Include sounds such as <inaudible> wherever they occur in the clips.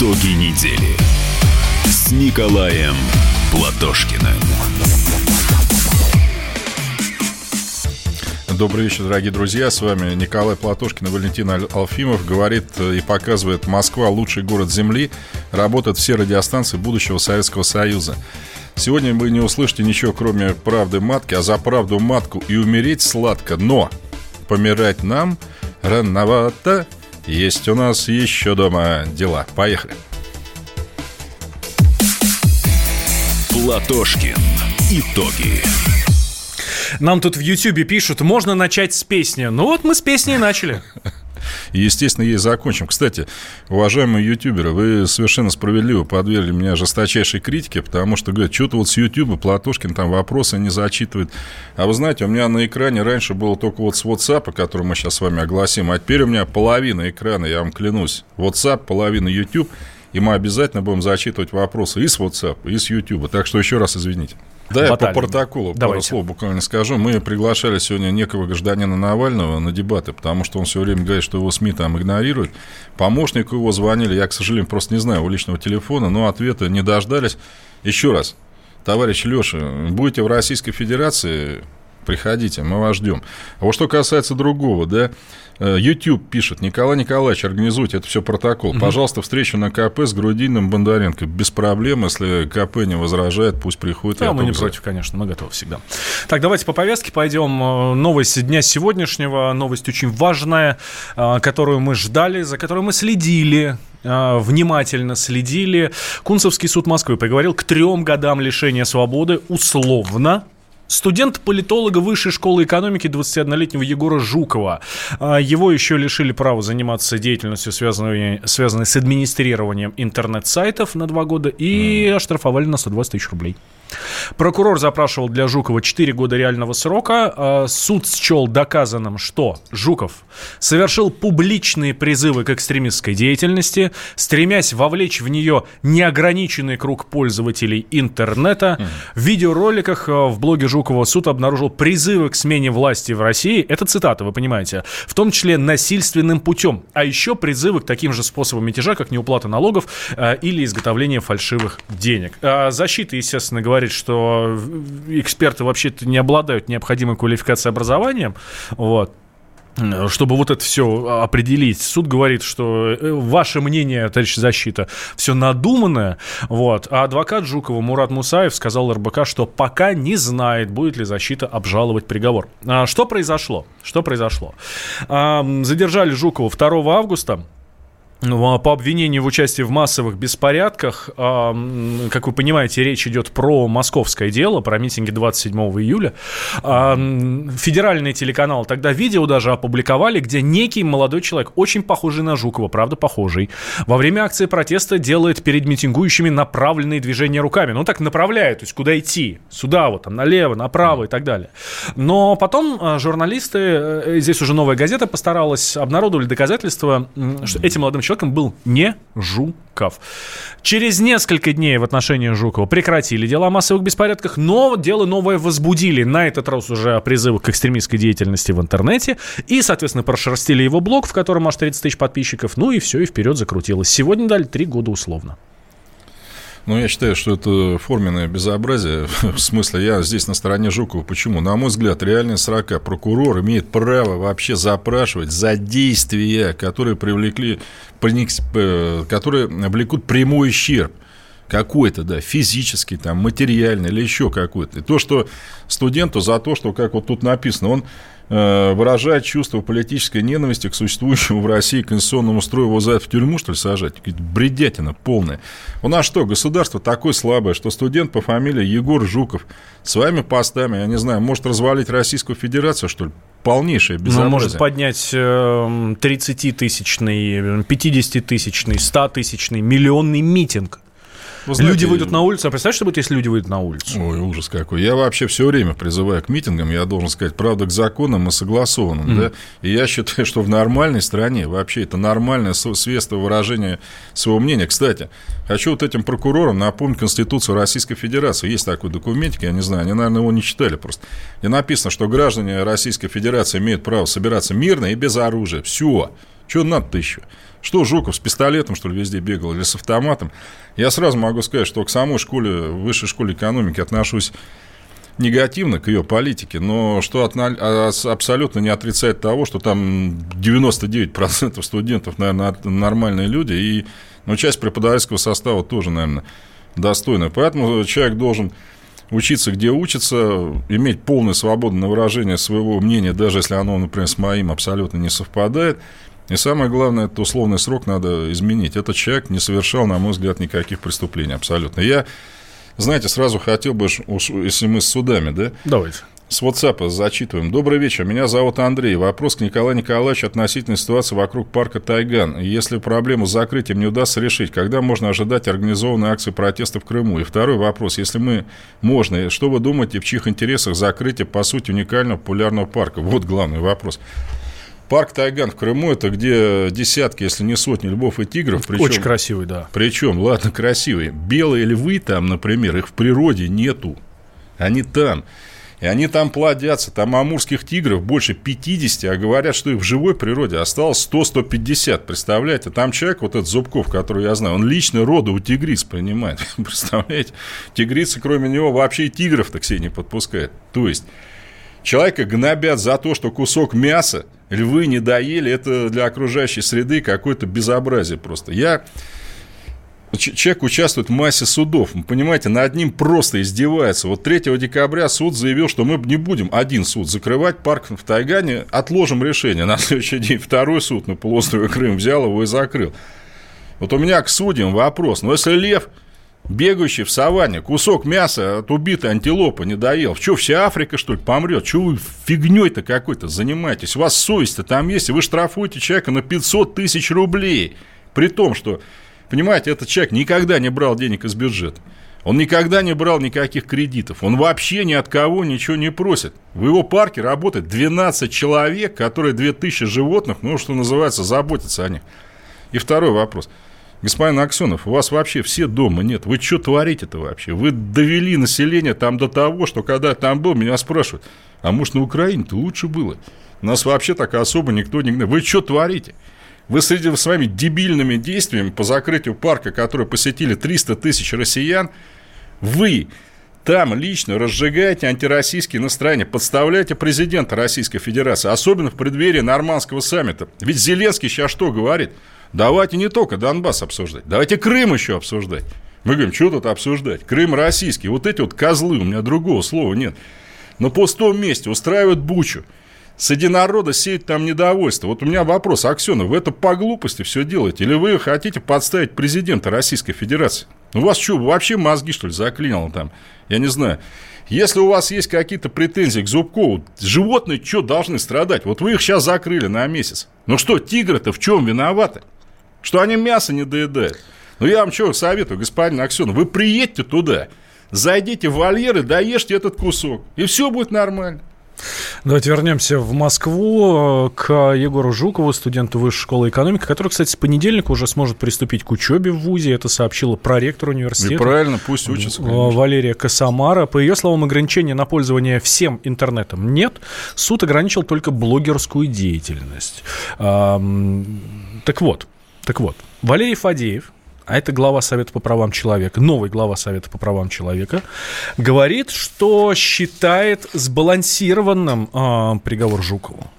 Итоги недели с Николаем Платошкиным. Добрый вечер, дорогие друзья. С вами Николай Платошкин и Валентин Алфимов. Говорит и показывает Москва лучший город Земли. Работают все радиостанции будущего Советского Союза. Сегодня вы не услышите ничего, кроме правды матки, а за правду матку и умереть сладко. Но помирать нам рановато. Есть у нас еще дома дела. Поехали. Платошкин. Итоги. Нам тут в Ютьюбе пишут, можно начать с песни. Ну вот мы с песни и начали. <laughs> И, естественно, ей закончим. Кстати, уважаемые ютуберы, вы совершенно справедливо подвергли меня жесточайшей критике, потому что, говорят, что-то вот с ютуба Платошкин там вопросы не зачитывает. А вы знаете, у меня на экране раньше было только вот с WhatsApp, который мы сейчас с вами огласим, а теперь у меня половина экрана, я вам клянусь. WhatsApp, половина YouTube, и мы обязательно будем зачитывать вопросы и с WhatsApp, и с YouTube. Так что еще раз извините. Да, я по протоколу Давайте. пару слов буквально скажу. Мы приглашали сегодня некого гражданина Навального на дебаты, потому что он все время говорит, что его СМИ там игнорируют. Помощнику его звонили, я, к сожалению, просто не знаю его личного телефона, но ответа не дождались. Еще раз, товарищ Леша, будете в Российской Федерации, приходите, мы вас ждем. А вот что касается другого, да, Э, YouTube пишет, Николай Николаевич, организуйте, это все протокол. Угу. Пожалуйста, встречу на КП с Грудиным Бондаренко. Без проблем, если КП не возражает, пусть приходит. Да, мы не против, конечно, мы готовы всегда. Так, давайте по повестке пойдем. Э, новость дня сегодняшнего, новость очень важная, э, которую мы ждали, за которой мы следили внимательно следили. Кунцевский суд Москвы приговорил к трем годам лишения свободы условно студент-политолога Высшей школы экономики 21-летнего Егора Жукова. А, его еще лишили права заниматься деятельностью, связанной, связанной с администрированием интернет-сайтов на два года, и mm. оштрафовали на 120 тысяч рублей. Прокурор запрашивал для Жукова 4 года реального срока. А, суд счел доказанным, что Жуков совершил публичные призывы к экстремистской деятельности, стремясь вовлечь в нее неограниченный круг пользователей интернета. В видеороликах а, в блоге Жукова суд обнаружил призывы к смене власти в России. Это цитата, вы понимаете. В том числе насильственным путем. А еще призывы к таким же способам мятежа, как неуплата налогов а, или изготовление фальшивых денег. Защита, естественно, говорит говорит, что эксперты вообще-то не обладают необходимой квалификацией образованием, вот, чтобы вот это все определить. Суд говорит, что э, ваше мнение, товарищ защита, все надуманное. Вот. А адвокат Жукова Мурат Мусаев сказал РБК, что пока не знает, будет ли защита обжаловать приговор. А что произошло? Что произошло? А, задержали Жукова 2 августа. Ну, а по обвинению в участии в массовых беспорядках, как вы понимаете, речь идет про московское дело, про митинги 27 июля. Федеральный телеканал тогда видео даже опубликовали, где некий молодой человек, очень похожий на Жукова, правда похожий, во время акции протеста делает перед митингующими направленные движения руками. Ну, так направляет, то есть куда идти. Сюда вот, там, налево, направо и так далее. Но потом а, журналисты, э, здесь уже новая газета постаралась, обнародовали доказательства, что этим молодым человеком человеком был не Жуков. Через несколько дней в отношении Жукова прекратили дела о массовых беспорядках, но дело новое возбудили. На этот раз уже о призывах к экстремистской деятельности в интернете. И, соответственно, прошерстили его блог, в котором аж 30 тысяч подписчиков. Ну и все, и вперед закрутилось. Сегодня дали три года условно. Ну, я считаю, что это форменное безобразие. <laughs> В смысле, я здесь на стороне Жукова. Почему? На мой взгляд, реальные срока прокурор имеет право вообще запрашивать за действия, которые привлекли, э, которые облекут прямой ущерб какой-то, да, физический, там, материальный или еще какой-то. И то, что студенту за то, что, как вот тут написано, он Э, выражает чувство политической ненависти к существующему в России конституционному строю, его за это в тюрьму, что ли, сажать? Бредятина полная. У нас что, государство такое слабое, что студент по фамилии Егор Жуков своими постами, я не знаю, может развалить Российскую Федерацию, что ли? полнейшее безобразие. Ну, может поднять 30-тысячный, 50-тысячный, 100-тысячный, миллионный митинг. Вы знаете, люди выйдут на улицу. А представляешь, что будет, если люди выйдут на улицу? Ой, ужас какой. Я вообще все время призываю к митингам, я должен сказать, правда, к законам и согласованным. Mm-hmm. Да? И я считаю, что в нормальной стране вообще это нормальное средство выражения своего мнения. Кстати, хочу вот этим прокурорам напомнить Конституцию Российской Федерации. Есть такой документик, я не знаю, они, наверное, его не читали просто. Где написано, что граждане Российской Федерации имеют право собираться мирно и без оружия. Все. Что надо-то еще? Что, Жуков с пистолетом, что ли, везде бегал или с автоматом? Я сразу могу сказать, что к самой школе, высшей школе экономики отношусь негативно к ее политике, но что от, а, абсолютно не отрицает того, что там 99% студентов, наверное, нормальные люди, и ну, часть преподавательского состава тоже, наверное, достойная. Поэтому человек должен учиться, где учится, иметь полную свободу на выражение своего мнения, даже если оно, например, с моим абсолютно не совпадает. И самое главное, это условный срок надо изменить. Этот человек не совершал, на мой взгляд, никаких преступлений абсолютно. Я, знаете, сразу хотел бы, если мы с судами, да? Давайте. С WhatsApp зачитываем. Добрый вечер, меня зовут Андрей. Вопрос к Николаю Николаевичу относительно ситуации вокруг парка Тайган. Если проблему с закрытием не удастся решить, когда можно ожидать организованной акции протеста в Крыму? И второй вопрос. Если мы можно, что вы думаете, в чьих интересах закрытие, по сути, уникального популярного парка? Вот главный вопрос. Парк Тайган в Крыму это где десятки, если не сотни львов и тигров. Причем, Очень красивый, да. Причем, ладно, красивый. Белые львы там, например, их в природе нету. Они там. И они там плодятся. Там амурских тигров больше 50, а говорят, что их в живой природе осталось 100-150. Представляете? Там человек, вот этот Зубков, который я знаю, он лично роды у тигриц принимает. <laughs> Представляете? Тигрицы, кроме него, вообще и тигров так себе не подпускает. То есть, человека гнобят за то, что кусок мяса львы не доели. Это для окружающей среды какое-то безобразие просто. Я Человек участвует в массе судов. Вы понимаете, над ним просто издевается. Вот 3 декабря суд заявил, что мы не будем один суд закрывать, парк в Тайгане, отложим решение. На следующий день второй суд на полуострове Крым взял его и закрыл. Вот у меня к судьям вопрос. Но если лев, бегающий в саванне, кусок мяса от убитой антилопы не доел, что, вся Африка, что ли, помрет? Чего вы фигней-то какой-то занимаетесь? У вас совесть-то там есть, и вы штрафуете человека на 500 тысяч рублей. При том, что Понимаете, этот человек никогда не брал денег из бюджета. Он никогда не брал никаких кредитов. Он вообще ни от кого ничего не просит. В его парке работает 12 человек, которые 2000 животных, ну, что называется, заботятся о них. И второй вопрос. Господин Аксенов, у вас вообще все дома нет. Вы что творите-то вообще? Вы довели население там до того, что когда я там был, меня спрашивают, а может на Украине-то лучше было? Нас вообще так особо никто не... Вы что творите? Вы среди своими дебильными действиями по закрытию парка, который посетили 300 тысяч россиян, вы там лично разжигаете антироссийские настроения, подставляете президента Российской Федерации, особенно в преддверии нормандского саммита. Ведь Зеленский сейчас что говорит? Давайте не только Донбасс обсуждать, давайте Крым еще обсуждать. Мы говорим, что тут обсуждать? Крым российский. Вот эти вот козлы, у меня другого слова нет. На пустом месте устраивают бучу. Среди народа сеют там недовольство. Вот у меня вопрос, Аксенов, вы это по глупости все делаете? Или вы хотите подставить президента Российской Федерации? У вас что, вообще мозги, что ли, заклинило там? Я не знаю. Если у вас есть какие-то претензии к Зубкову, животные что должны страдать? Вот вы их сейчас закрыли на месяц. Ну что, тигры-то в чем виноваты? Что они мясо не доедают? Ну, я вам что советую, господин Аксенов, вы приедьте туда, зайдите в вольер и доешьте этот кусок, и все будет нормально. Давайте вернемся в Москву э, к Егору Жукову, студенту Высшей школы экономики, который, кстати, с понедельника уже сможет приступить к учебе в ВУЗе. Это сообщила проректор университета. И правильно, пусть учится. Конечно. Валерия Косомара. По ее словам, ограничения на пользование всем интернетом нет. Суд ограничил только блогерскую деятельность. Так вот, так вот, Валерий Фадеев, а это глава Совета по правам человека, новый глава Совета по правам человека, говорит, что считает сбалансированным э, приговор Жукову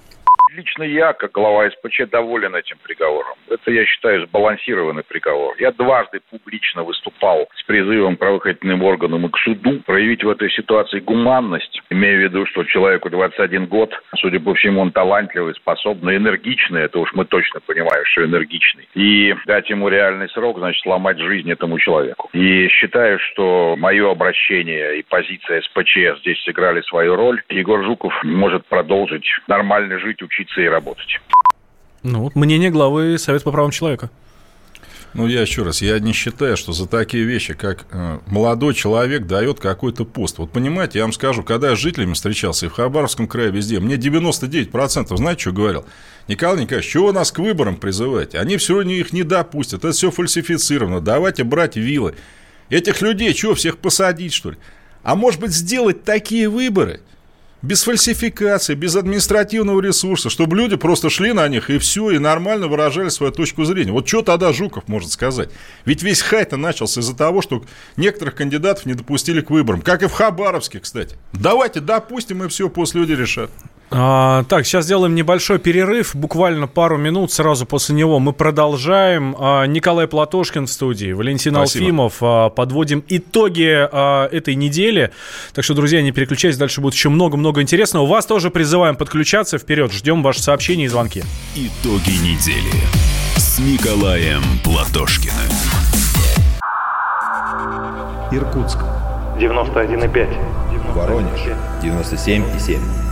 лично я, как глава СПЧ, доволен этим приговором. Это, я считаю, сбалансированный приговор. Я дважды публично выступал с призывом правоохранительным органам и к суду проявить в этой ситуации гуманность, имея в виду, что человеку 21 год, судя по всему, он талантливый, способный, энергичный, это уж мы точно понимаем, что энергичный, и дать ему реальный срок, значит, сломать жизнь этому человеку. И считаю, что мое обращение и позиция СПЧ здесь сыграли свою роль. Егор Жуков может продолжить нормально жить, учиться учиться и работать. Ну, вот мнение главы Совета по правам человека. Ну, я еще раз, я не считаю, что за такие вещи, как э, молодой человек дает какой-то пост. Вот понимаете, я вам скажу, когда я с жителями встречался и в Хабаровском крае везде, мне 99%, знаете, что говорил? Николай Николаевич, чего вы нас к выборам призываете? Они все равно их не допустят, это все фальсифицировано, давайте брать вилы. Этих людей, чего, всех посадить, что ли? А может быть, сделать такие выборы – без фальсификации, без административного ресурса, чтобы люди просто шли на них и все, и нормально выражали свою точку зрения. Вот что тогда Жуков может сказать? Ведь весь хай-то начался из-за того, что некоторых кандидатов не допустили к выборам, как и в Хабаровске, кстати. Давайте допустим, и все, пусть люди решат. А, так, сейчас сделаем небольшой перерыв, буквально пару минут. Сразу после него мы продолжаем. А, Николай Платошкин в студии, Валентин Спасибо. Алфимов. А, подводим итоги а, этой недели. Так что, друзья, не переключайтесь, дальше будет еще много-много интересного. Вас тоже призываем подключаться. Вперед, ждем ваши сообщения и звонки. Итоги недели с Николаем Платошкиным. Иркутск. 91,5. Воронеж. 97,7.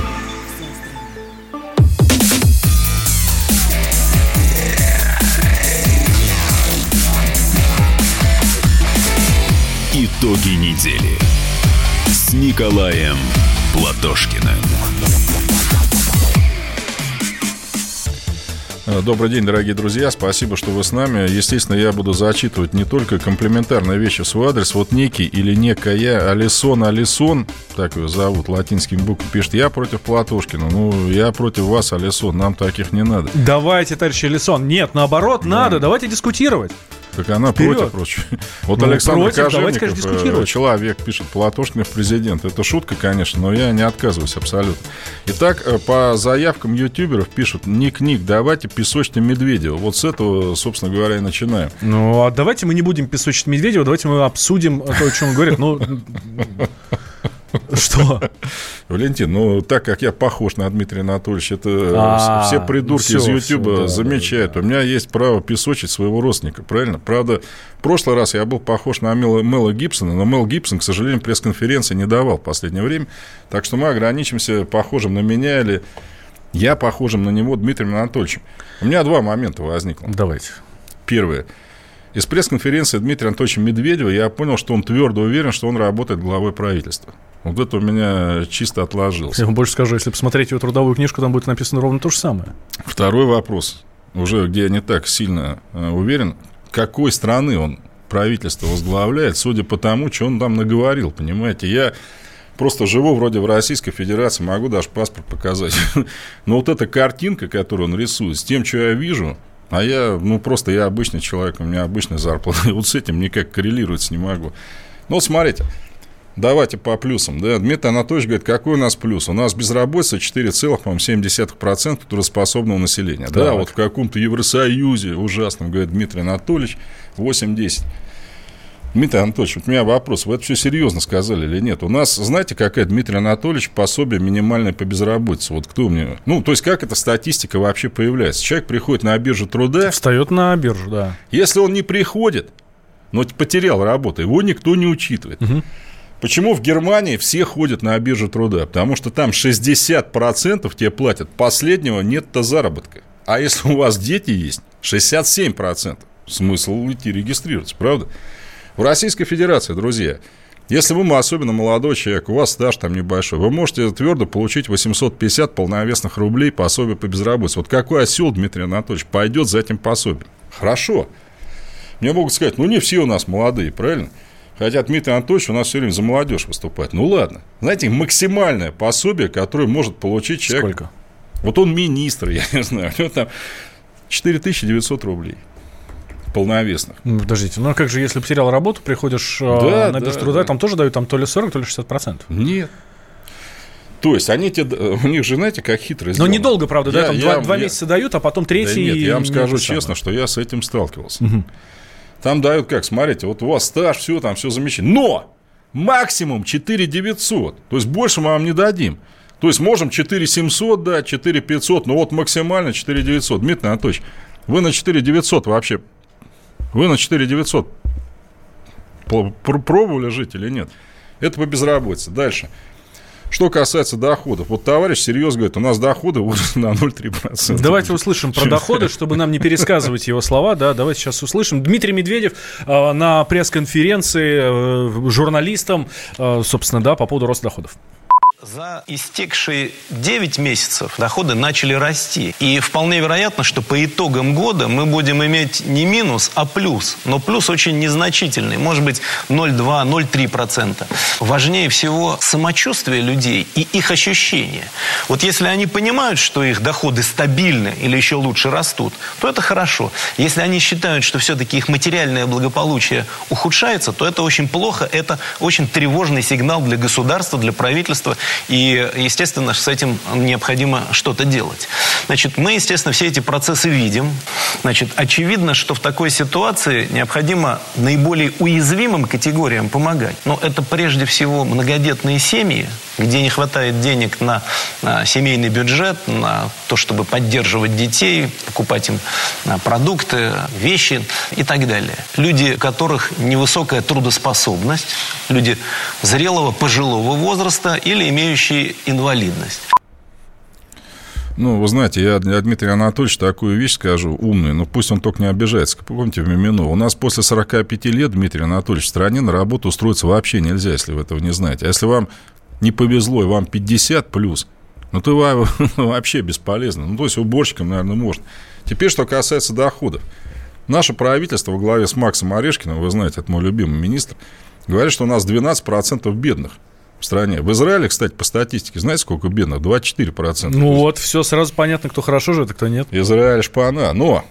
Итоги недели с Николаем Платошкиным. Добрый день, дорогие друзья. Спасибо, что вы с нами. Естественно, я буду зачитывать не только комплиментарные вещи в свой адрес. Вот некий или некая Алисон Алисон, так ее зовут, латинским буквой пишет, я против Платошкина. Ну, я против вас, Алисон, нам таких не надо. Давайте, товарищ Алисон. Нет, наоборот, да. надо. Давайте дискутировать. Так она Вперед. против, прочее. Вот ну, Александр против, Кожевников, давайте, конечно, человек, пишет, Платошкин президент. Это шутка, конечно, но я не отказываюсь абсолютно. Итак, э, по заявкам ютуберов пишут, ник-ник, давайте песочный Медведева. Вот с этого, собственно говоря, и начинаем. Ну, а давайте мы не будем песочить Медведева, давайте мы обсудим то, о чем он говорит. Ну, Что? Валентин, ну, так как я похож на Дмитрия Анатольевича, это а, все придурки из Ютуба замечают. У меня есть право песочить своего родственника, правильно? Правда, в прошлый раз я был похож на Мела Гибсона, но Мел Гибсон, к сожалению, пресс-конференции не давал в последнее время. Так что мы ограничимся похожим на меня или я похожим на него Дмитрием Анатольевичем. У меня два момента возникло. Давайте. Первое. Из пресс-конференции Дмитрия Анатольевича Медведева я понял, что он твердо уверен, что он работает главой правительства. Вот это у меня чисто отложилось. Я вам больше скажу, если посмотреть его трудовую книжку, там будет написано ровно то же самое. Второй вопрос, уже где я не так сильно э, уверен, какой страны он правительство возглавляет, судя по тому, что он там наговорил, понимаете. Я просто живу вроде в Российской Федерации, могу даже паспорт показать. <laughs> Но вот эта картинка, которую он рисует, с тем, что я вижу, а я, ну, просто я обычный человек, у меня обычная зарплата, <laughs> вот с этим никак коррелировать не могу. Ну, вот смотрите, Давайте по плюсам. Да? Дмитрий Анатольевич говорит, какой у нас плюс? У нас безработица 4,7% трудоспособного населения. Так. Да, вот в каком-то Евросоюзе ужасном, говорит Дмитрий Анатольевич, 8-10. Дмитрий Анатольевич, вот у меня вопрос. Вы это все серьезно сказали или нет? У нас, знаете, какая, Дмитрий Анатольевич, пособие минимальное по безработице? Вот кто мне... Ну, то есть, как эта статистика вообще появляется? Человек приходит на биржу труда... Встает на биржу, да. Если он не приходит, но потерял работу, его никто не учитывает. Угу. Почему в Германии все ходят на биржу труда? Потому что там 60% тебе платят, последнего нет-то заработка. А если у вас дети есть, 67%. Смысл идти регистрироваться, правда? В Российской Федерации, друзья, если вы, особенно молодой человек, у вас стаж там небольшой, вы можете твердо получить 850 полновесных рублей пособия по безработице. Вот какой осел, Дмитрий Анатольевич, пойдет за этим пособием? Хорошо. Мне могут сказать, ну не все у нас молодые, правильно? Хотя Дмитрий Анатольевич у нас все время за молодежь выступает. Ну ладно. Знаете, максимальное пособие, которое может получить человек. Сколько? Вот он министр, <laughs> я не знаю. У него там 4900 рублей полновесных. Ну, подождите, ну а как же, если потерял работу, приходишь да, э, на биржу да, труда, да. там тоже дают там то ли 40, то ли 60 процентов? Нет. То есть они те, у них же, знаете, как хитро Но недолго, правда, я, да, там я, два, я, два месяца дают, а потом третий. Да нет, я вам скажу честно, что я с этим сталкивался. Угу. Там дают как, смотрите, вот у вас стаж, все, там все замечательно. Но максимум 4 900. То есть больше мы вам не дадим. То есть можем 4 700 дать, 4 500, но вот максимально 4 900. Дмитрий Анатольевич, вы на 4 900 вообще, вы на 4 900 пробовали жить или нет? Это по безработице. Дальше. Что касается доходов, вот товарищ серьезно говорит, у нас доходы выросли на 0,3%. Давайте услышим про доходы, чтобы нам не пересказывать его слова. Да, давайте сейчас услышим. Дмитрий Медведев э, на пресс-конференции э, журналистам, э, собственно, да, по поводу роста доходов. За истекшие 9 месяцев доходы начали расти. И вполне вероятно, что по итогам года мы будем иметь не минус, а плюс. Но плюс очень незначительный, может быть 0,2-0,3%. Важнее всего самочувствие людей и их ощущения. Вот если они понимают, что их доходы стабильны или еще лучше растут, то это хорошо. Если они считают, что все-таки их материальное благополучие ухудшается, то это очень плохо, это очень тревожный сигнал для государства, для правительства – и, естественно, с этим необходимо что-то делать. Значит, мы, естественно, все эти процессы видим. Значит, очевидно, что в такой ситуации необходимо наиболее уязвимым категориям помогать. Но это прежде всего многодетные семьи, где не хватает денег на, на семейный бюджет, на то, чтобы поддерживать детей, покупать им а, продукты, вещи и так далее. Люди, у которых невысокая трудоспособность, люди зрелого пожилого возраста или имеющие инвалидность. Ну, вы знаете, я для Дмитрия Анатольевича такую вещь скажу, умную, но пусть он только не обижается. Помните в Мимино, у нас после 45 лет, Дмитрий Анатольевич, в стране на работу устроиться вообще нельзя, если вы этого не знаете. А если вам не повезло, и вам 50 плюс, ну, то <laughs> вообще бесполезно. Ну, то есть уборщикам, наверное, можно. Теперь, что касается доходов. Наше правительство во главе с Максом Орешкиным, вы знаете, это мой любимый министр, говорит, что у нас 12% бедных в стране. В Израиле, кстати, по статистике, знаете, сколько бедных? 24%. Ну вот, все сразу понятно, кто хорошо живет, а кто нет. Израиль шпана. Но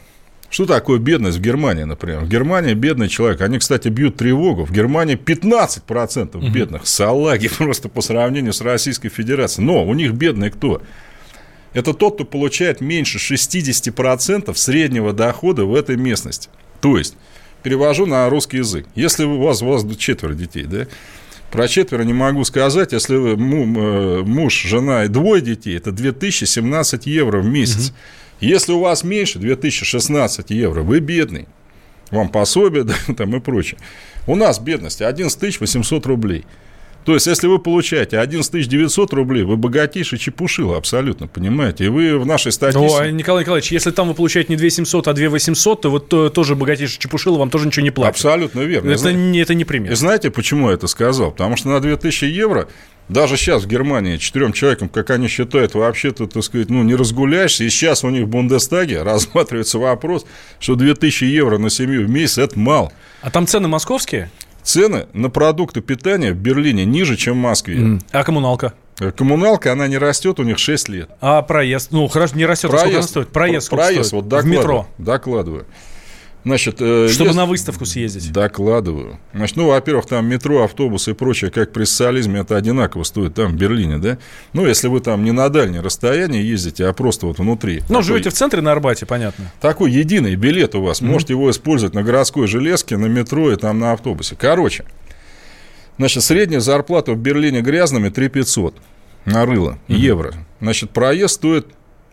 что такое бедность в Германии, например? В Германии бедный человек. Они, кстати, бьют тревогу. В Германии 15% угу. бедных. Салаги <laughs> просто по сравнению с Российской Федерацией. Но у них бедный кто? Это тот, кто получает меньше 60% среднего дохода в этой местности. То есть, перевожу на русский язык. Если у вас, у вас четверо детей, да, про четверо не могу сказать. Если вы э, муж, жена и двое детей, это 2017 евро в месяц. Угу. Если у вас меньше 2016 евро, вы бедный. Вам пособие <laughs> да, там и прочее. У нас бедность 11 800 рублей. То есть, если вы получаете 11 900 рублей, вы богатейший чепушил абсолютно, понимаете? И вы в нашей статистике... А, Николай Николаевич, если там вы получаете не 2 700, а 2 800, то вот то, тоже богатейший чепушил, вам тоже ничего не платят. Абсолютно верно. Это, не, это не пример. И знаете, почему я это сказал? Потому что на 2000 евро даже сейчас в Германии четырем человекам, как они считают, вообще-то, так сказать, ну, не разгуляешься. И сейчас у них в Бундестаге <laughs> рассматривается вопрос, что 2000 евро на семью в месяц – это мало. А там цены московские? Цены на продукты питания в Берлине ниже, чем в Москве. Mm. А коммуналка? Э, коммуналка, она не растет, у них 6 лет. А проезд? Ну, хорошо, не растет, проезд, а сколько она стоит? Проезд, проезд стоит? Вот докладываю, в метро? Докладываю. Значит, э, Чтобы есть... на выставку съездить. Докладываю. Значит, ну, во-первых, там метро, автобусы и прочее, как при социализме, это одинаково стоит там, в Берлине, да? Ну, если вы там не на дальнее расстояние ездите, а просто вот внутри. Ну, такой... живете в центре на Арбате, понятно. Такой единый билет у вас. Mm-hmm. Можете его использовать на городской железке, на метро и там на автобусе. Короче, значит, средняя зарплата в Берлине грязными 3 500 на рыло, mm-hmm. евро. Значит, проезд стоит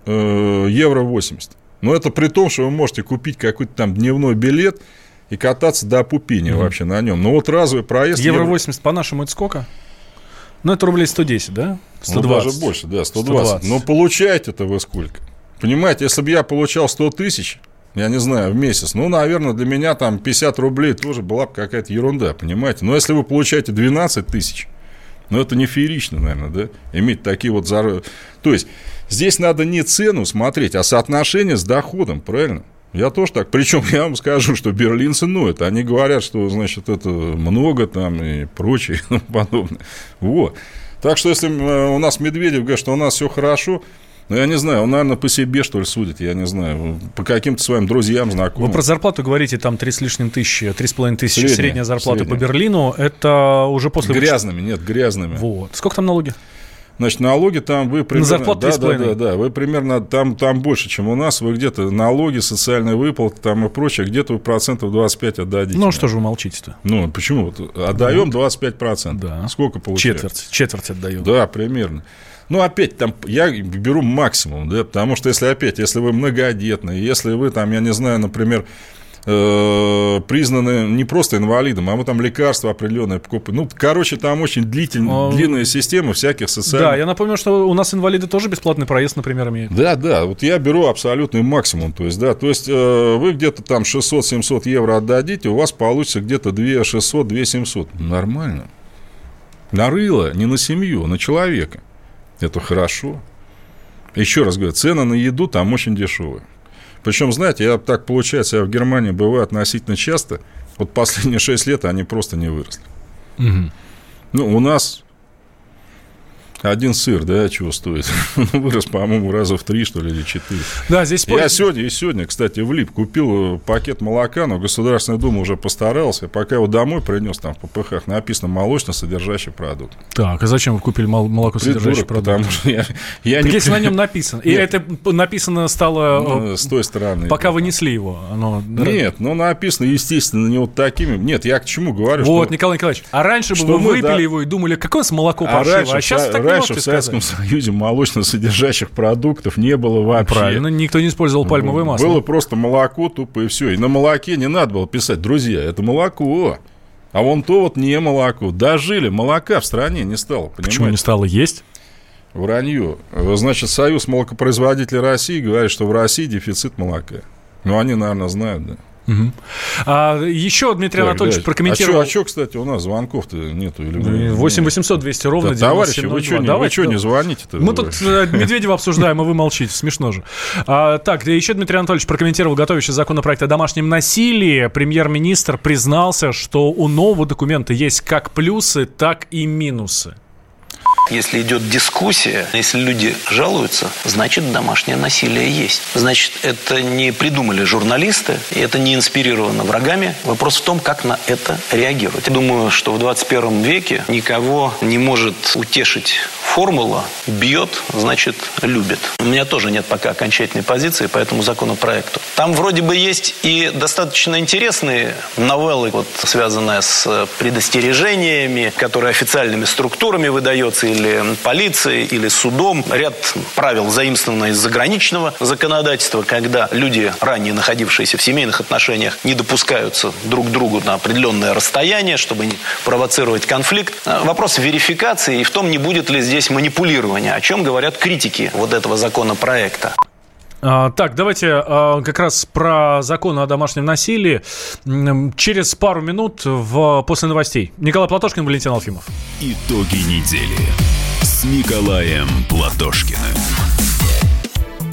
э, евро 80. Но это при том, что вы можете купить какой-то там дневной билет и кататься до Пупини mm-hmm. вообще на нем. Но вот разовый проезд... Евро 80 по-нашему это сколько? Ну, это рублей 110, да? 120. Ну, даже больше, да, 120. 120. Но получаете-то вы сколько? Понимаете, если бы я получал 100 тысяч, я не знаю, в месяц, ну, наверное, для меня там 50 рублей тоже была бы какая-то ерунда, понимаете? Но если вы получаете 12 тысяч, ну, это не феерично, наверное, да, иметь такие вот... Зар... То есть, здесь надо не цену смотреть, а соотношение с доходом, правильно? Я тоже так. Причем я вам скажу, что берлинцы ноют. Они говорят, что, значит, это много там и прочее <laughs> и подобное. Вот. Так что, если э, у нас Медведев говорит, что у нас все хорошо, ну, я не знаю, он, наверное, по себе, что ли, судит, я не знаю, по каким-то своим друзьям, знакомым. Вы про зарплату говорите, там, три с лишним тысячи, три с половиной тысячи средняя, средняя зарплата средняя. по Берлину, это уже после... Грязными, нет, грязными. Вот. Сколько там налоги? Значит, налоги там вы примерно... На зарплату да, да, да, да, вы примерно там, там больше, чем у нас. Вы где-то налоги, социальные выплаты там и прочее, где-то вы процентов 25 отдадите. Ну, что же вы молчите-то? Ну, почему? Отдаем 25 процентов. Да. Сколько получаем? Четверть. Четверть отдаем. Да, примерно. Ну, опять там, я беру максимум, да, потому что если опять, если вы многодетные, если вы там, я не знаю, например, э, признаны не просто инвалидом, а мы там лекарства определенные покупаем. Ну, короче, там очень длительная, длинная система всяких социальных... Да, я напомню, что у нас инвалиды тоже бесплатный проезд, например, имеют. Да, да, вот я беру абсолютный максимум, то есть, да, то есть э, вы где-то там 600-700 евро отдадите, у вас получится где-то 2 600, 2 700. Нормально. На рыло, не на семью, а на человека. Это хорошо. Еще раз говорю, цены на еду там очень дешевые. Причем, знаете, я так получается, я в Германии бываю относительно часто. Вот последние 6 лет они просто не выросли. Угу. Ну, у нас один сыр, да, чего стоит? <laughs> Вырос, по-моему, раза в три, что ли, или четыре. Да, здесь... Я сегодня, и сегодня, кстати, влип, купил пакет молока, но Государственная Дума уже постарался. Пока его домой принес, там в ППХ написано молочно содержащий продукт. Так, а зачем вы купили молоко содержащий продукт? потому что я, я так не... если на нем написано. И это написано стало... Ну, с той стороны. Пока вы несли его. Оно... Нет, ну написано, естественно, не вот такими. Нет, я к чему говорю, Вот, что... Николай Николаевич, а раньше бы вы выпили да... его и думали, какое нас молоко а паршивое, раньше, а сейчас так раньше в Советском Союзе молочно-содержащих продуктов не было вообще. Правильно, никто не использовал пальмовое масло. Было просто молоко тупо и все. И на молоке не надо было писать, друзья, это молоко. А вон то вот не молоко. Дожили, молока в стране не стало, понимаете? Почему не стало есть? Вранье. Значит, Союз молокопроизводителей России говорит, что в России дефицит молока. Ну, они, наверное, знают, да. Угу. А, еще Дмитрий так, Анатольевич да. прокомментировал... А что, а кстати, у нас звонков-то нету? Или... 8 800 200 ровно да, Товарищи, вы что, не, вы что не звоните-то? Мы тут э, Медведева обсуждаем, а вы молчите. Смешно же. А, так, еще Дмитрий Анатольевич прокомментировал готовящий законопроект о домашнем насилии. Премьер-министр признался, что у нового документа есть как плюсы, так и минусы. Если идет дискуссия, если люди жалуются, значит домашнее насилие есть. Значит, это не придумали журналисты, и это не инспирировано врагами. Вопрос в том, как на это реагировать. Я думаю, что в 21 веке никого не может утешить формула «бьет, значит, любит». У меня тоже нет пока окончательной позиции по этому законопроекту. Там вроде бы есть и достаточно интересные новеллы, вот, связанные с предостережениями, которые официальными структурами выдается или полицией, или судом. Ряд правил заимствовано из заграничного законодательства, когда люди, ранее находившиеся в семейных отношениях, не допускаются друг к другу на определенное расстояние, чтобы не провоцировать конфликт. Вопрос верификации и в том, не будет ли здесь манипулирования, о чем говорят критики вот этого законопроекта. А, так, давайте а, как раз про закон о домашнем насилии через пару минут в, после новостей. Николай Платошкин, Валентин Алфимов. Итоги недели с Николаем Платошкиным.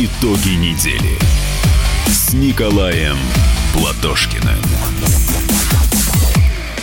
Итоги недели с Николаем Платошкиным.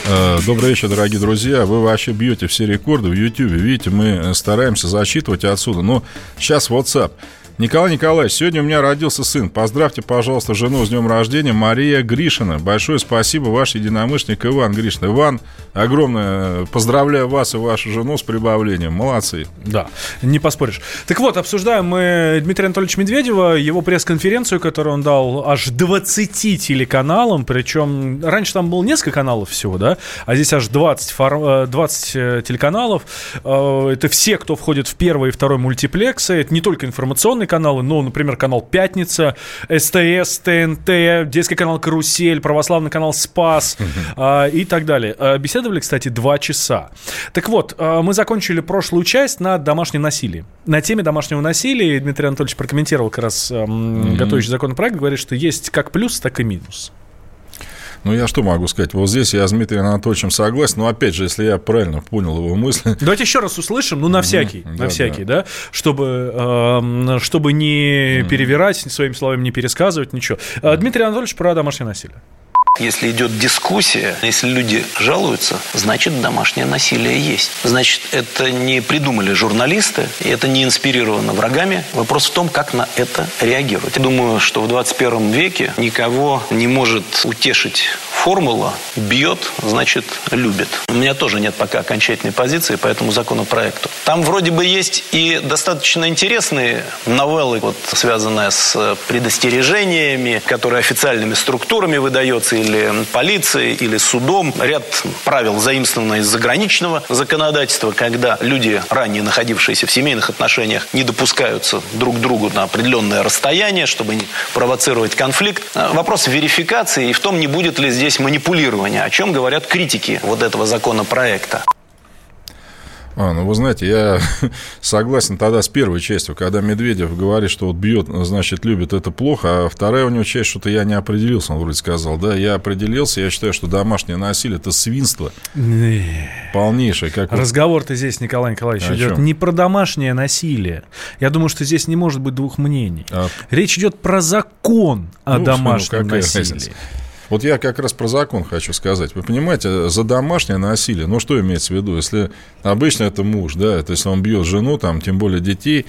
Э, добрый вечер, дорогие друзья. Вы вообще бьете все рекорды в YouTube. Видите, мы стараемся зачитывать отсюда. Но сейчас WhatsApp. Николай Николаевич, сегодня у меня родился сын. Поздравьте, пожалуйста, жену с днем рождения Мария Гришина. Большое спасибо, ваш единомышленник Иван Гришин. Иван, огромное поздравляю вас и вашу жену с прибавлением. Молодцы. Да, не поспоришь. Так вот, обсуждаем мы Дмитрия Анатольевича Медведева, его пресс-конференцию, которую он дал аж 20 телеканалам, причем раньше там было несколько каналов всего, да, а здесь аж 20, фор... 20 э, э, телеканалов. Э, это все, кто входит в первый и второй мультиплексы. Это не только информационные телевизионные каналы, ну, например, канал «Пятница», СТС, ТНТ, детский канал «Карусель», православный канал «Спас» э, и так далее. А, беседовали, кстати, два часа. Так вот, э, мы закончили прошлую часть на домашнем насилии. На теме домашнего насилия Дмитрий Анатольевич прокомментировал как раз э, mm-hmm. готовящий законопроект, говорит, что есть как плюс, так и минус. Ну, я что могу сказать? Вот здесь я с Дмитрием Анатольевичем согласен, но опять же, если я правильно понял его мысли... Давайте еще раз услышим, ну, на всякий, mm-hmm, на да, всякий, да, да чтобы, э, чтобы не mm-hmm. перевирать, своими словами не пересказывать, ничего. Mm-hmm. Дмитрий Анатольевич про домашнее насилие. Если идет дискуссия, если люди жалуются, значит домашнее насилие есть. Значит, это не придумали журналисты, и это не инспирировано врагами. Вопрос в том, как на это реагировать. Я думаю, что в 21 веке никого не может утешить формула «бьет, значит, любит». У меня тоже нет пока окончательной позиции по этому законопроекту. Там вроде бы есть и достаточно интересные новеллы, вот, связанные с предостережениями, которые официальными структурами выдается, или полицией, или судом. Ряд правил заимствовано из заграничного законодательства, когда люди, ранее находившиеся в семейных отношениях, не допускаются друг к другу на определенное расстояние, чтобы не провоцировать конфликт. Вопрос верификации и в том, не будет ли здесь манипулирования, о чем говорят критики вот этого законопроекта. А, ну вы знаете, я <laughs> согласен тогда с первой частью, когда Медведев говорит, что вот бьет, значит, любит, это плохо, а вторая у него часть, что-то я не определился, он вроде сказал, да, я определился, я считаю, что домашнее насилие – это свинство полнейшее. Как Разговор-то здесь, Николай Николаевич, О идет чем? не про домашнее насилие. Я думаю, что здесь не может быть двух мнений. А- Речь идет про закон о Ну, домашнем ну, насилии. разница? Вот я как раз про закон хочу сказать. Вы понимаете, за домашнее насилие, ну что имеется в виду? Если обычно это муж, да, это если он бьет жену, там, тем более детей,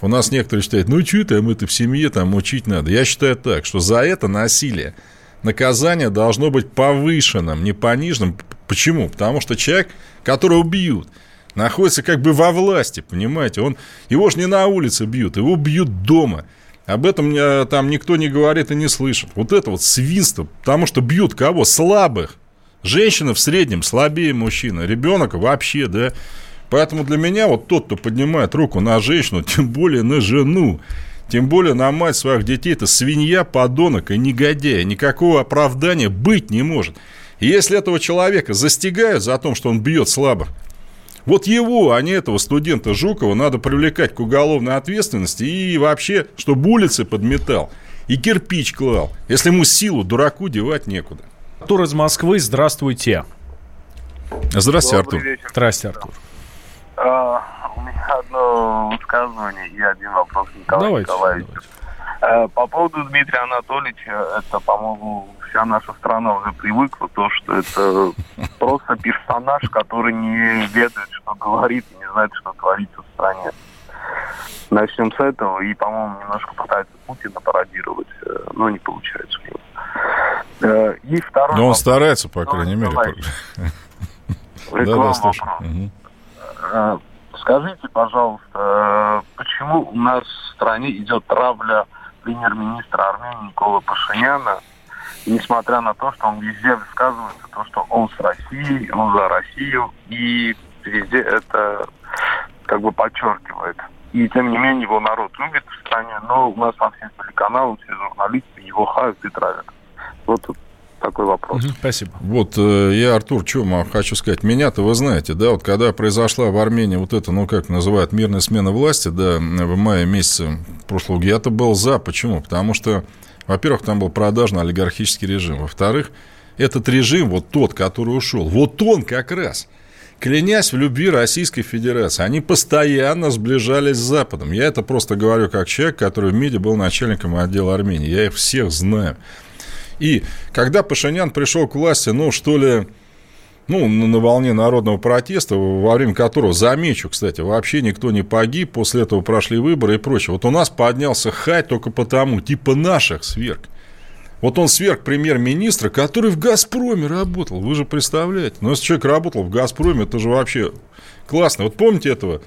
у нас некоторые считают, ну что там, это в семье, там, учить надо. Я считаю так, что за это насилие наказание должно быть повышенным, не пониженным. Почему? Потому что человек, которого бьют, находится как бы во власти, понимаете? Он, его же не на улице бьют, его бьют дома. Об этом там никто не говорит и не слышит. Вот это вот свинство, потому что бьют кого? Слабых. Женщина в среднем слабее мужчины, ребенок вообще, да. Поэтому для меня вот тот, кто поднимает руку на женщину, <laughs> тем более на жену, тем более на мать своих детей, это свинья, подонок и негодяй. Никакого оправдания быть не может. И если этого человека застигают за то, что он бьет слабых, вот его, а не этого студента Жукова, надо привлекать к уголовной ответственности и вообще, чтобы улицы подметал и кирпич клал. Если ему силу дураку девать некуда. Артур из Москвы, здравствуйте. Здравствуйте, Артур. вечер. Здрасте, Артур. А, у меня одно высказывание и один вопрос Николаю Давайте, Николаевичу. А, по поводу Дмитрия Анатольевича, это, по-моему, вся наша страна уже привыкла, то, что это <laughs> просто персонаж, который не ведает, что говорит, и не знает, что творится в стране. Начнем с этого. И, по-моему, немножко пытается Путина пародировать, э, но не получается у него. Э, И второй Но он старается, по крайней мере. <laughs> Да, да. Э, Скажите, пожалуйста, э, почему у нас в стране идет травля премьер-министра Армении Никола Пашиняна, несмотря на то, что он везде высказывается, то, что он с Россией, он за Россию, и везде это как бы подчеркивает. И тем не менее его народ любит в стране, но у нас по всем телеканалам все журналисты его хают и травят. Вот тут такой вопрос. Спасибо. Вот э, я, Артур, что вам хочу сказать. Меня-то вы знаете, да, вот когда произошла в Армении вот это, ну, как называют, мирная смена власти, да, в мае месяце прошлого года, я-то был за. Почему? Потому что, во-первых, там был продажный олигархический режим. Во-вторых, этот режим, вот тот, который ушел, вот он как раз, клянясь в любви Российской Федерации, они постоянно сближались с Западом. Я это просто говорю как человек, который в МИДе был начальником отдела Армении. Я их всех знаю. И когда Пашинян пришел к власти, ну, что ли, ну, на волне народного протеста, во время которого, замечу, кстати, вообще никто не погиб, после этого прошли выборы и прочее. Вот у нас поднялся хай только потому, типа наших сверг. Вот он сверг премьер-министра, который в «Газпроме» работал. Вы же представляете? Ну, если человек работал в «Газпроме», это же вообще классно. Вот помните этого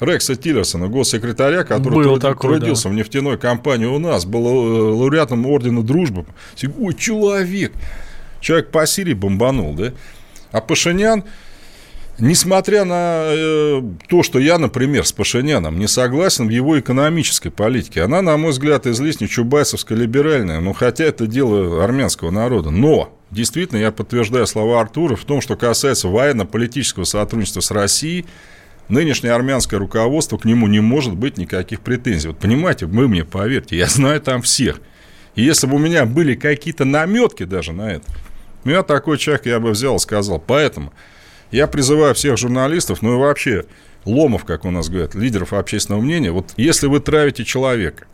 Рекса Тиллерсона, госсекретаря, который Был такой, трудился в нефтяной компании у нас, был э, лауреатом ордена дружбы. Ой, человек! Человек по Сирии бомбанул, да? А Пашинян, несмотря на э, то, что я, например, с Пашиняном не согласен в его экономической политике, она, на мой взгляд, излишне чубайсовско-либеральная, ну, хотя это дело армянского народа. Но, действительно, я подтверждаю слова Артура в том, что касается военно-политического сотрудничества с Россией, нынешнее армянское руководство к нему не может быть никаких претензий. Вот понимаете, вы мне поверьте, я знаю там всех. И если бы у меня были какие-то наметки даже на это, я такой человек, я бы взял и сказал. Поэтому я призываю всех журналистов, ну и вообще ломов, как у нас говорят, лидеров общественного мнения, вот если вы травите человека,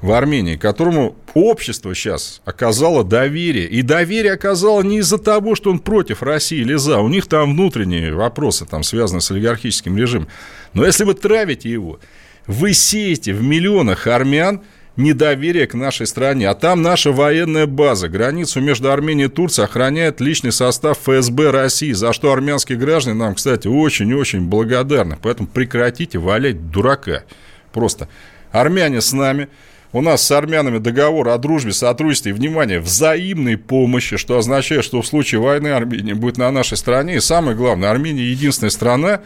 в Армении, которому общество сейчас оказало доверие. И доверие оказало не из-за того, что он против России или за. У них там внутренние вопросы, там, связанные с олигархическим режимом. Но если вы травите его, вы сеете в миллионах армян недоверие к нашей стране. А там наша военная база. Границу между Арменией и Турцией охраняет личный состав ФСБ России, за что армянские граждане нам, кстати, очень-очень благодарны. Поэтому прекратите валять дурака. Просто армяне с нами, у нас с армянами договор о дружбе, сотрудничестве и, внимание, взаимной помощи, что означает, что в случае войны Армения будет на нашей стороне. И самое главное, Армения единственная страна,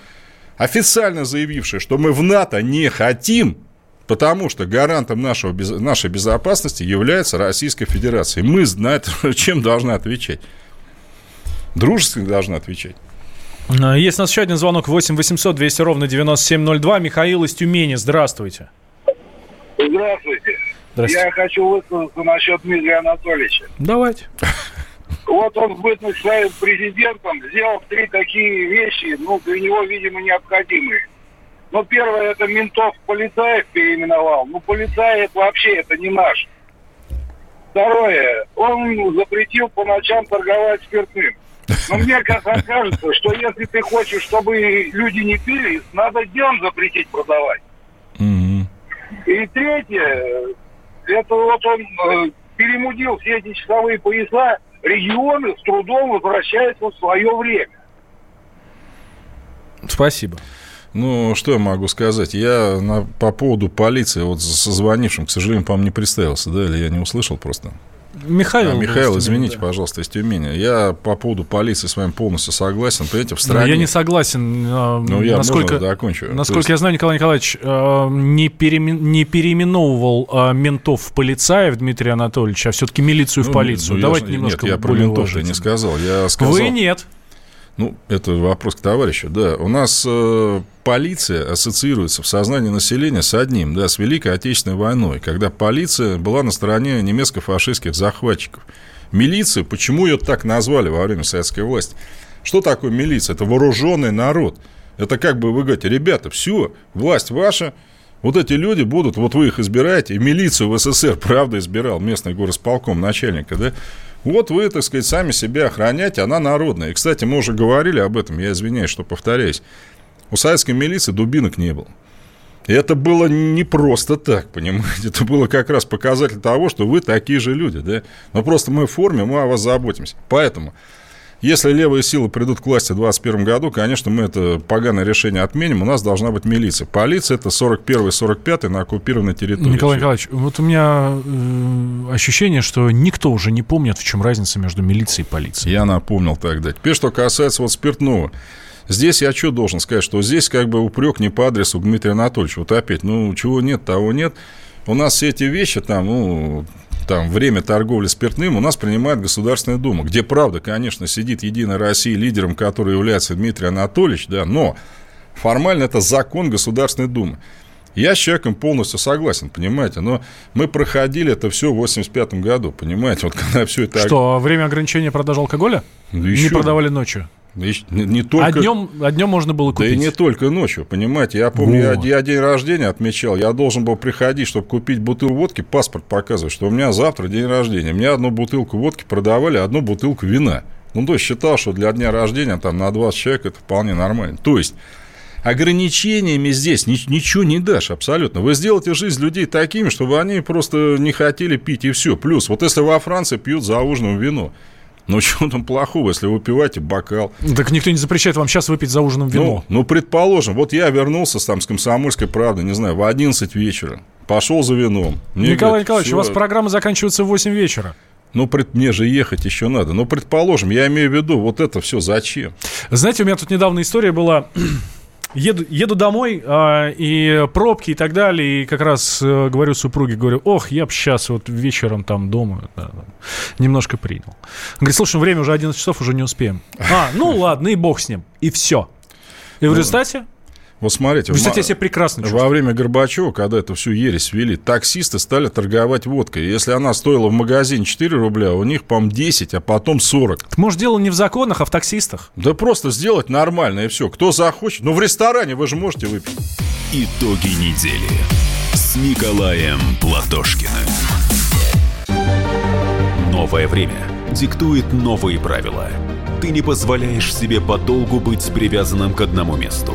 официально заявившая, что мы в НАТО не хотим, потому что гарантом нашего, нашей безопасности является Российская Федерация. Мы <laughs> на это чем должны отвечать? Дружественно должны отвечать. Есть у нас еще один звонок 8 800 200 ровно 9702. Михаил из Тюмени. Здравствуйте. Здравствуйте. Здравствуйте. Я хочу высказаться насчет Дмитрия Анатольевича. Давайте. Вот он, бытность своим президентом, сделал три такие вещи, ну, для него, видимо, необходимые. Ну, первое, это ментов полицаев переименовал. Ну, полицаи это вообще, это не наш. Второе, он запретил по ночам торговать спиртным. Но мне кажется, что если ты хочешь, чтобы люди не пили, надо днем запретить продавать. И третье, это вот он э, перемудил все эти часовые пояса, регионы с трудом возвращаются в свое время. Спасибо. Ну, что я могу сказать? Я на, по поводу полиции, вот со звонившим, к сожалению, по-моему, не представился, да, или я не услышал просто? Михаил. А, Михаил, извините, да. пожалуйста, из Тюмени. Я по поводу полиции с вами полностью согласен. Понимаете, в стране... Но я не согласен. А, ну, я насколько, закончу. Насколько есть... я знаю, Николай Николаевич а, не, переимен... не переименовывал ментов в полицаев Дмитрий Анатольевич, а все-таки милицию ну, в полицию. Ну, Давайте я, немножко Нет, я про ментов не сказал. Я сказал... Вы нет. Ну, это вопрос к товарищу, да. У нас э, полиция ассоциируется в сознании населения с одним, да, с Великой Отечественной войной, когда полиция была на стороне немецко-фашистских захватчиков. Милиция, почему ее так назвали во время советской власти? Что такое милиция? Это вооруженный народ. Это как бы вы говорите, ребята, все, власть ваша, вот эти люди будут, вот вы их избираете, и милицию в СССР, правда, избирал местный горосполком начальника, да, вот вы, так сказать, сами себя охраняете, она народная. И, кстати, мы уже говорили об этом, я извиняюсь, что повторяюсь. У советской милиции дубинок не было. И это было не просто так, понимаете? <laughs> Это было как раз показатель того, что вы такие же люди, да? Но просто мы в форме, мы о вас заботимся. Поэтому если левые силы придут к власти в 2021 году, конечно, мы это поганое решение отменим. У нас должна быть милиция. Полиция – это 41-45 на оккупированной территории. Николай Николаевич, вот у меня э, ощущение, что никто уже не помнит, в чем разница между милицией и полицией. Я напомнил тогда. Теперь, что касается вот спиртного. Здесь я что должен сказать, что здесь как бы упрек не по адресу Дмитрия Анатольевича. Вот опять, ну, чего нет, того нет. У нас все эти вещи там, ну, там, время торговли спиртным у нас принимает Государственная Дума, где, правда, конечно, сидит Единая Россия, лидером которой является Дмитрий Анатольевич, да, но формально это закон Государственной Думы. Я с человеком полностью согласен, понимаете, но мы проходили это все в 85 году, понимаете, вот когда все это... Что, время ограничения продажи алкоголя? Ну, еще... Не продавали ночью? Не, не только... а, днем, а днем можно было купить? Да и не только ночью, понимаете. Я помню, я, я день рождения отмечал, я должен был приходить, чтобы купить бутылку водки, паспорт показывать, что у меня завтра день рождения. Мне одну бутылку водки продавали, одну бутылку вина. Ну, то есть считал, что для дня рождения там на 20 человек это вполне нормально. То есть ограничениями здесь ничего не дашь абсолютно. Вы сделаете жизнь людей такими, чтобы они просто не хотели пить и все. Плюс, вот если во Франции пьют за ужином вино, ну, что там плохого, если вы выпиваете бокал? Так никто не запрещает вам сейчас выпить за ужином вино. Ну, ну предположим, вот я вернулся там с комсомольской правды, не знаю, в 11 вечера, пошел за вином. Мне Николай говорят, Николаевич, все... у вас программа заканчивается в 8 вечера. Ну, пред, мне же ехать еще надо. Ну, предположим, я имею в виду, вот это все зачем? Знаете, у меня тут недавно история была еду, еду домой, а, и пробки и так далее, и как раз а, говорю супруге, говорю, ох, я бы сейчас вот вечером там дома да, немножко принял. Он говорит, слушай, ну, время уже 11 часов, уже не успеем. А, ну ладно, и бог с ним. И все. И в ну, результате вот смотрите, Кстати, я себя прекрасно чувствую. Во время Горбачева, когда это всю ересь ввели, таксисты стали торговать водкой. Если она стоила в магазине 4 рубля, у них, по 10, а потом 40. Так, может, дело не в законах, а в таксистах? Да просто сделать нормально, и все. Кто захочет. Ну, в ресторане вы же можете выпить. Итоги недели с Николаем Платошкиным. Новое время диктует новые правила. Ты не позволяешь себе подолгу быть привязанным к одному месту.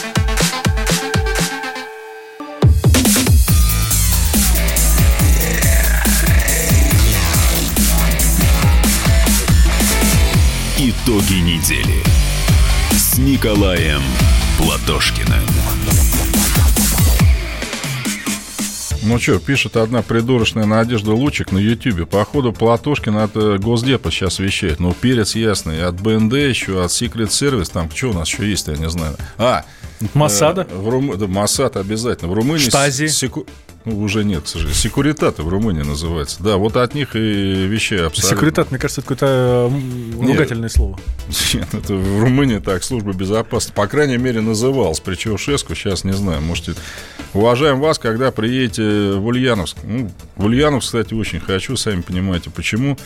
Итоги недели с Николаем Платошкиным. Ну что, пишет одна придурочная Надежда Лучик на Ютьюбе. Походу, Платошкин от э, Госдепа сейчас вещает. Ну, перец ясный. От БНД еще, от Secret Service. Там что у нас еще есть, я не знаю. А, Масада? Э, в Рум... да, Масад обязательно. В Румынии... Штази? Секу... Ну, уже нет, к сожалению. Секуритаты в Румынии называется. Да, вот от них и вещей абсолютно. Секуритат, мне кажется, это какое-то ругательное слово. Нет, это в Румынии так служба безопасности, по крайней мере, называлась. При Чаушеску, сейчас не знаю, можете... Уважаем вас, когда приедете в Ульяновск. Ну, в Ульяновск, кстати, очень хочу, сами понимаете, почему.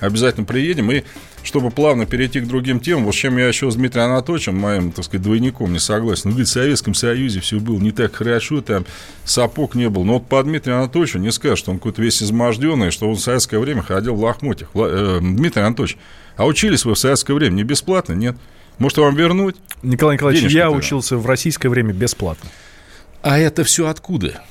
Обязательно приедем. И чтобы плавно перейти к другим темам, вот с чем я еще с Дмитрием Анатольевичем, моим, так сказать, двойником не согласен. Ну, говорит, в Советском Союзе все было не так хорошо, там сапог не был. Но вот по Дмитрию Анатольевичу не скажешь, что он какой-то весь изможденный, что он в советское время ходил в лохмотьях. Э, Дмитрий Анатольевич, а учились вы в советское время не бесплатно, нет? Может, вам вернуть? Николай Николаевич, я Денежки-то. учился в российское время бесплатно. А это все откуда?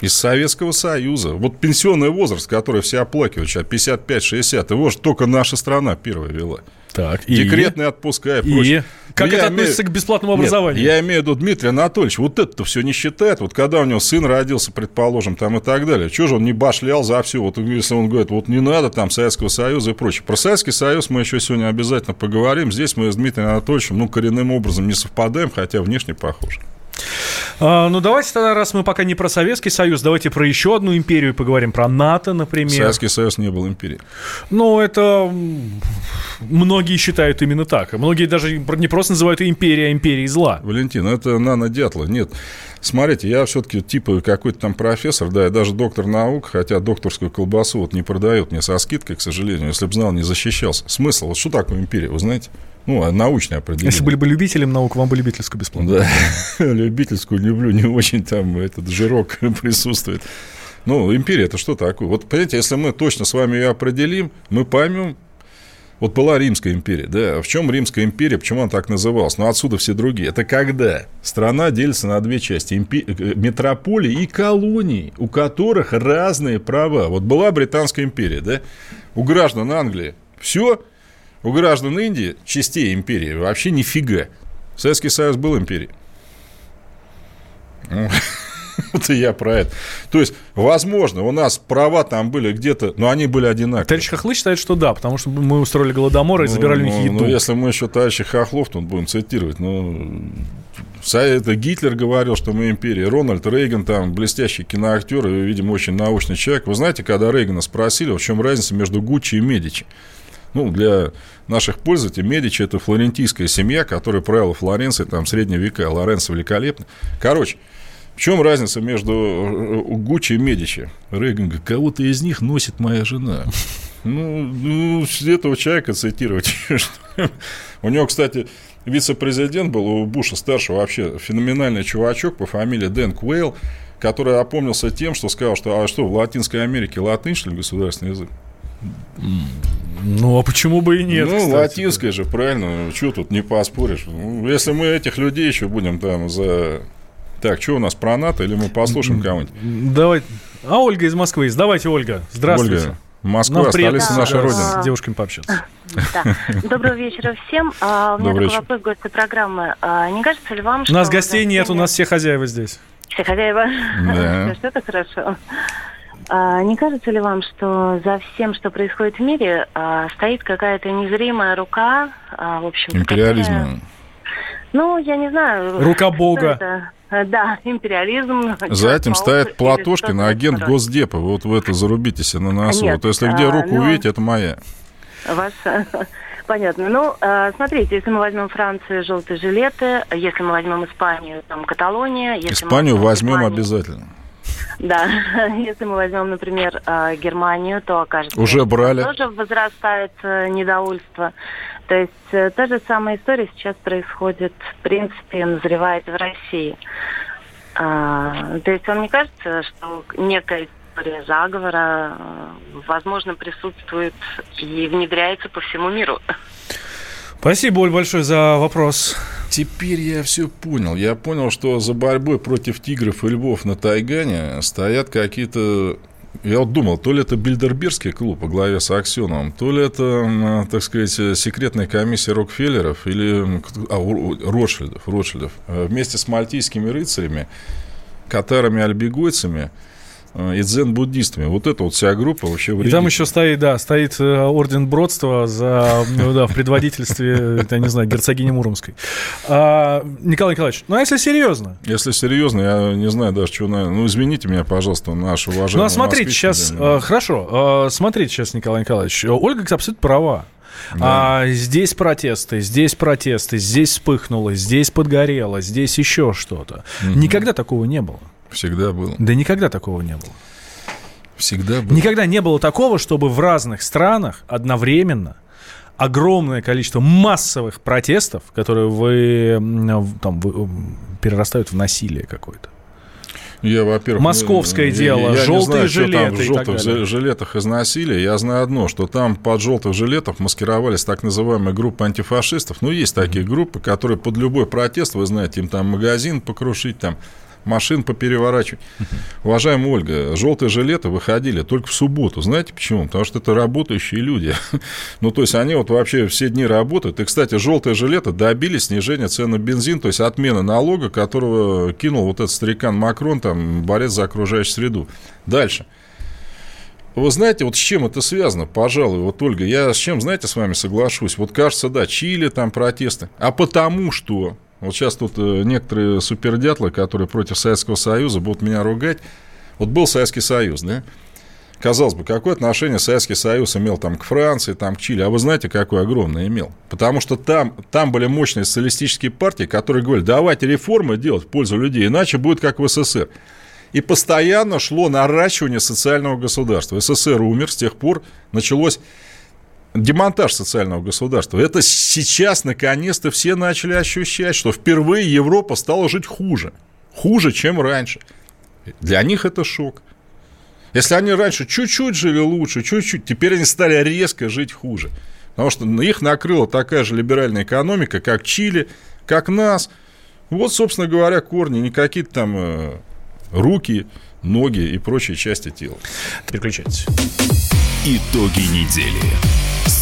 Из Советского Союза. Вот пенсионный возраст, который все оплакивают сейчас, 55-60, его же только наша страна первая вела. Так, и? Декретные отпуска и И? прочее. Как Ну, это относится имею- к бесплатному Нет, образованию? я имею в виду Дмитрий Анатольевич, вот это все не считает. Вот когда у него сын родился, предположим, там и так далее. Чего же он не башлял за все? Вот если он говорит, вот не надо там Советского Союза и прочее. Про Советский Союз мы еще сегодня обязательно поговорим. Здесь мы с Дмитрием Анатольевичем, ну, коренным образом не совпадаем, хотя внешне похожи. А, ну, давайте тогда, раз мы пока не про Советский Союз, давайте про еще одну империю поговорим, про НАТО, например. Советский Союз не был империей. Ну, это многие считают именно так. Многие даже не просто называют ее империей, а империей зла. Валентин, это нано-дятла. Нет. Смотрите, я все-таки типа какой-то там профессор, да, я даже доктор наук, хотя докторскую колбасу вот не продают мне со скидкой, к сожалению. Если бы знал, не защищался. Смысл? Вот что такое империя, вы знаете? Ну, а научное определение. Если были бы любителем наук, вам бы любительскую бесплатно. Да, <laughs> любительскую люблю, не очень там этот жирок <laughs> присутствует. Ну, империя это что такое? Вот, понимаете, если мы точно с вами ее определим, мы поймем, вот была Римская империя, да, в чем Римская империя, почему она так называлась? Ну, отсюда все другие. Это когда страна делится на две части, импе- э, метрополии и колонии, у которых разные права. Вот была Британская империя, да, у граждан Англии все, у граждан Индии, частей империи, вообще нифига. Советский Союз был империей. Ну, <laughs> Вот и я про это. То есть, возможно, у нас права там были где-то, но они были одинаковые. Товарищ Хохлы считает, что да, потому что мы устроили голодомор и забирали у них ну, еду. ну, если мы еще товарища Хохлов тут будем цитировать, ну, это Гитлер говорил, что мы империя. Рональд Рейган, там, блестящий киноактер и, видимо, очень научный человек. Вы знаете, когда Рейгана спросили, в чем разница между Гуччи и Медичи? Ну, для наших пользователей Медичи – это флорентийская семья, которая правила Флоренцией, там, средние века, Лоренцо великолепно. Короче, в чем разница между э, Гуччи и Медичи? Рейган говорит, кого-то из них носит моя жена. Ну, ну, этого человека цитировать. <laughs> У него, кстати, вице-президент был у Буша старшего, вообще феноменальный чувачок по фамилии Дэн Куэйл, который опомнился тем, что сказал, что а что, в Латинской Америке латынь, что ли, государственный язык? Ну, а почему бы и нет, ну, кстати, латинское же, правильно. Что тут не поспоришь? Ну, если мы этих людей еще будем там за... Так, что у нас про НАТО, или мы послушаем кого-нибудь? Давай. А Ольга из Москвы есть. Давайте, Ольга. Здравствуйте. Ольга, Москва, Нам столица нашей да, Родины. С девушками пообщаться. Да. Доброго вечера всем. А, у меня Добрый такой вечер. вопрос гостя программы. А, не кажется ли вам, У что... нас гостей нет, у нас все хозяева здесь. Все хозяева? Да. <laughs> Что это хорошо. А, не кажется ли вам, что за всем, что происходит в мире, а, стоит какая-то незримая рука, а, в общем Империализма. Ну, я не знаю. Рука Бога. Э, Да, империализм. За этим стоит Платошкин, агент. Госдепа. Вот в это зарубите себе на носу. Нет, Вот если где руку ну- увидите, это моя. Ваш... <laughs> Понятно. Ну, смотрите, если мы возьмем Францию, желтые жилеты, если мы возьмем Испанию, там Каталония. Если Испанию мы возьмем Германию, обязательно. Да, <laughs> если мы возьмем, например, э, Германию, то окажется, Уже брали. тоже возрастает э, недовольство. То есть э, та же самая история сейчас происходит, в принципе, назревает в России. А, то есть вам не кажется, что некая история заговора, э, возможно, присутствует и внедряется по всему миру? Спасибо, Оль, большое за вопрос. Теперь я все понял. Я понял, что за борьбой против тигров и львов на Тайгане стоят какие-то... Я вот думал, то ли это Бильдербергский клуб по главе с Аксеновым, то ли это, так сказать, секретная комиссия Рокфеллеров или а, Ротшильдов, Ротшильдов. Э, Вместе с мальтийскими рыцарями, катарами-альбегойцами и дзен-буддистами. Вот эта вот вся группа вообще И там вредит. еще стоит, да, стоит э, орден Бродства за, ну, да, в предводительстве, я не знаю, герцогини Муромской. А, Николай Николаевич, ну а если серьезно? Если серьезно, я не знаю даже, что... на- Ну, извините меня, пожалуйста, наш уважаемый Ну, а смотрите, сейчас, да, э, хорошо, э, смотрите сейчас, Николай Николаевич, э, Ольга абсолютно права. А, здесь протесты, здесь протесты, здесь вспыхнуло, здесь подгорело, здесь еще что-то. Никогда такого не было. Всегда было. Да никогда такого не было. Всегда было. Никогда не было такого, чтобы в разных странах одновременно огромное количество массовых протестов, которые вы, там, вы, перерастают в насилие какое-то. Я, во-первых, Московское я- дело, я не желтые знаю, что там жилеты в и так желтых далее. жилетах жилетах износили. Я знаю одно, что там под желтых жилетов маскировались так называемые группы антифашистов. Ну, есть такие группы, которые под любой протест, вы знаете, им там магазин покрушить, там машин попереворачивать. Уважаемая Ольга, желтые жилеты выходили только в субботу. Знаете почему? Потому что это работающие люди. <laughs> Ну, то есть они вот вообще все дни работают. И, кстати, желтые жилеты добились снижения цен на бензин, то есть отмена налога, которого кинул вот этот старикан Макрон, там, борец за окружающую среду. Дальше. Вы знаете, вот с чем это связано, пожалуй, вот, Ольга, я с чем, знаете, с вами соглашусь. Вот кажется, да, Чили, там протесты. А потому что, вот сейчас тут э, некоторые супердятлы, которые против Советского Союза, будут меня ругать. Вот был Советский Союз, да? Казалось бы, какое отношение Советский Союз имел там к Франции, там к Чили? А вы знаете, какое огромное имел? Потому что там, там были мощные социалистические партии, которые говорили, давайте реформы делать в пользу людей, иначе будет как в СССР. И постоянно шло наращивание социального государства. СССР умер, с тех пор началось демонтаж социального государства. Это сейчас, наконец-то, все начали ощущать, что впервые Европа стала жить хуже. Хуже, чем раньше. Для них это шок. Если они раньше чуть-чуть жили лучше, чуть-чуть, теперь они стали резко жить хуже. Потому что их накрыла такая же либеральная экономика, как Чили, как нас. Вот, собственно говоря, корни, не какие-то там э, руки, ноги и прочие части тела. Переключайтесь. Итоги недели